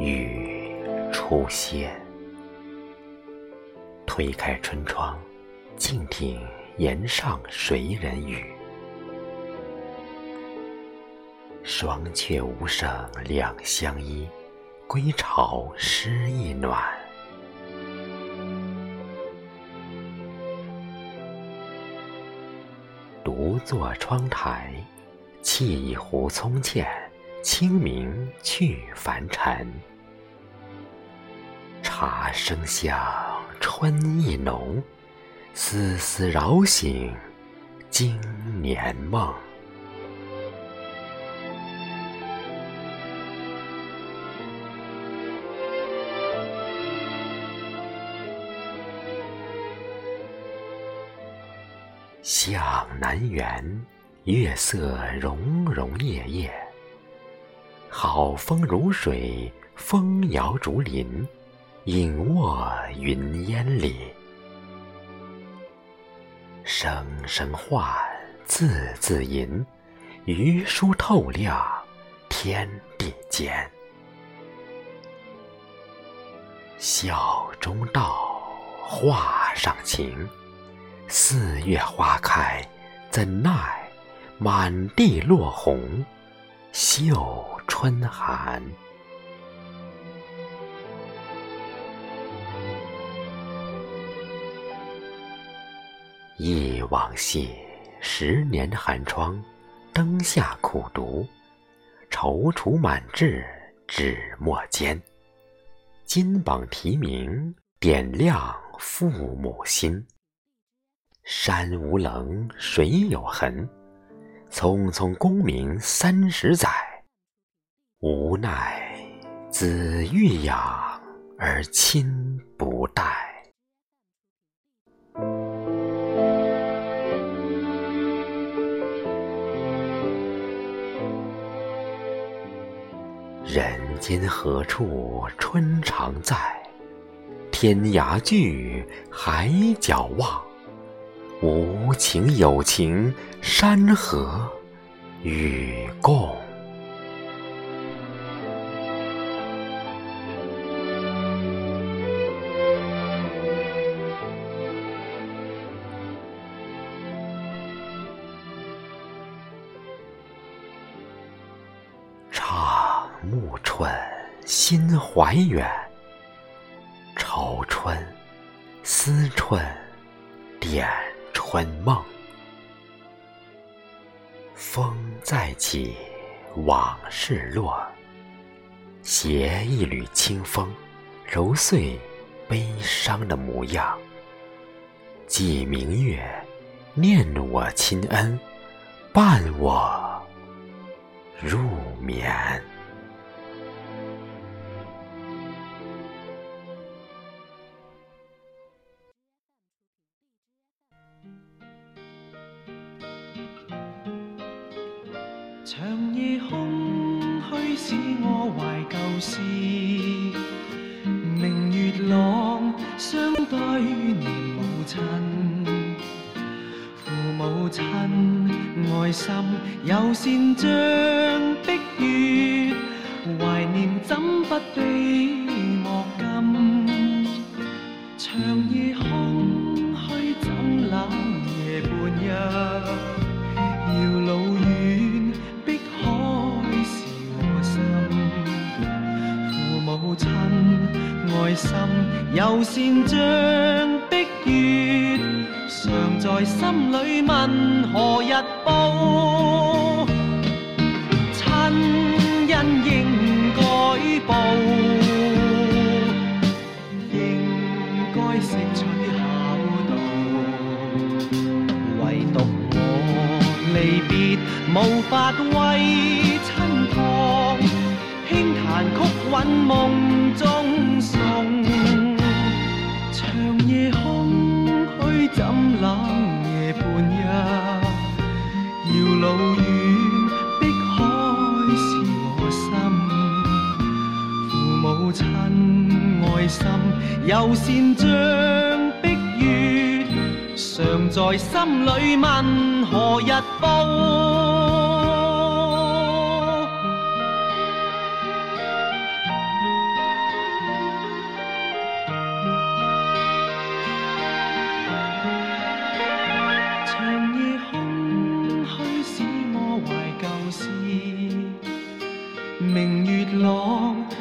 雨初歇。推开春窗，静听檐上谁人语？双鹊无声两相依，归巢湿意暖。独坐窗台，沏一壶葱涧，清明去凡尘。茶生香，春意浓，丝丝扰醒经年梦。向南园，月色融融夜夜。好风如水，风摇竹林，影卧云烟里。声声唤，字字吟，余书透亮天地间。笑中道，画上情。四月花开，怎奈满地落红，秀春寒。忆往昔，十年寒窗，灯下苦读，踌躇满志，纸墨间。金榜题名，点亮父母心。山无棱，水有痕，匆匆功名三十载，无奈子欲养而亲不待。人间何处春常在？天涯聚，海角望。无情有情，山河与共。暮春，心怀远。愁春，思春，点。春梦，风再起，往事落。携一缕清风，揉碎悲伤的模样。寄明月，念我亲恩，伴我入眠。长夜空虚，使我怀旧事。明月朗，相对念母亲。父母亲，爱心有善像碧月，怀念怎不悲心又善像碧月，常在心里问何日报？亲恩应该报，应该识取孝道。唯独我离别，无法为亲托，残曲韵梦中送。长夜空虚怎冷夜半日，遥路远碧海是我心。父母亲爱心又善将碧月，常在心里问何日报。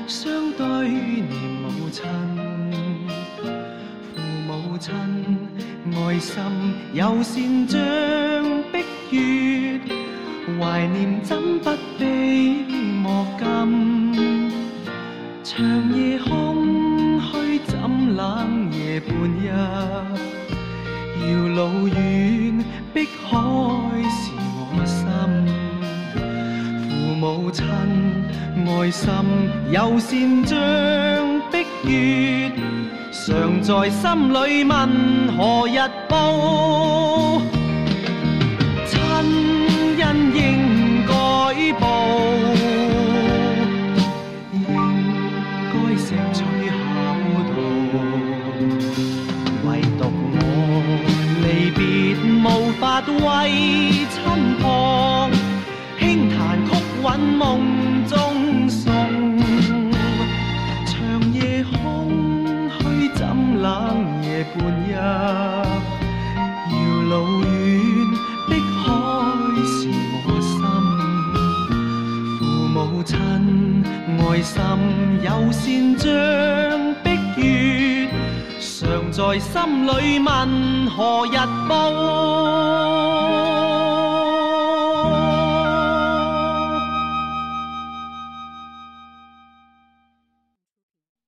相对。念母亲，父母亲爱心有善像碧月，怀念怎不悲亲爱心有善像碧月，常在心里问何日报？亲恩应该报，应该石取考道。唯独我离别无法为亲旁，轻弹梦中送。长夜空虚怎冷夜半日，遥路远碧海是我心。父母亲爱心有善像碧月，常在心里问何日报？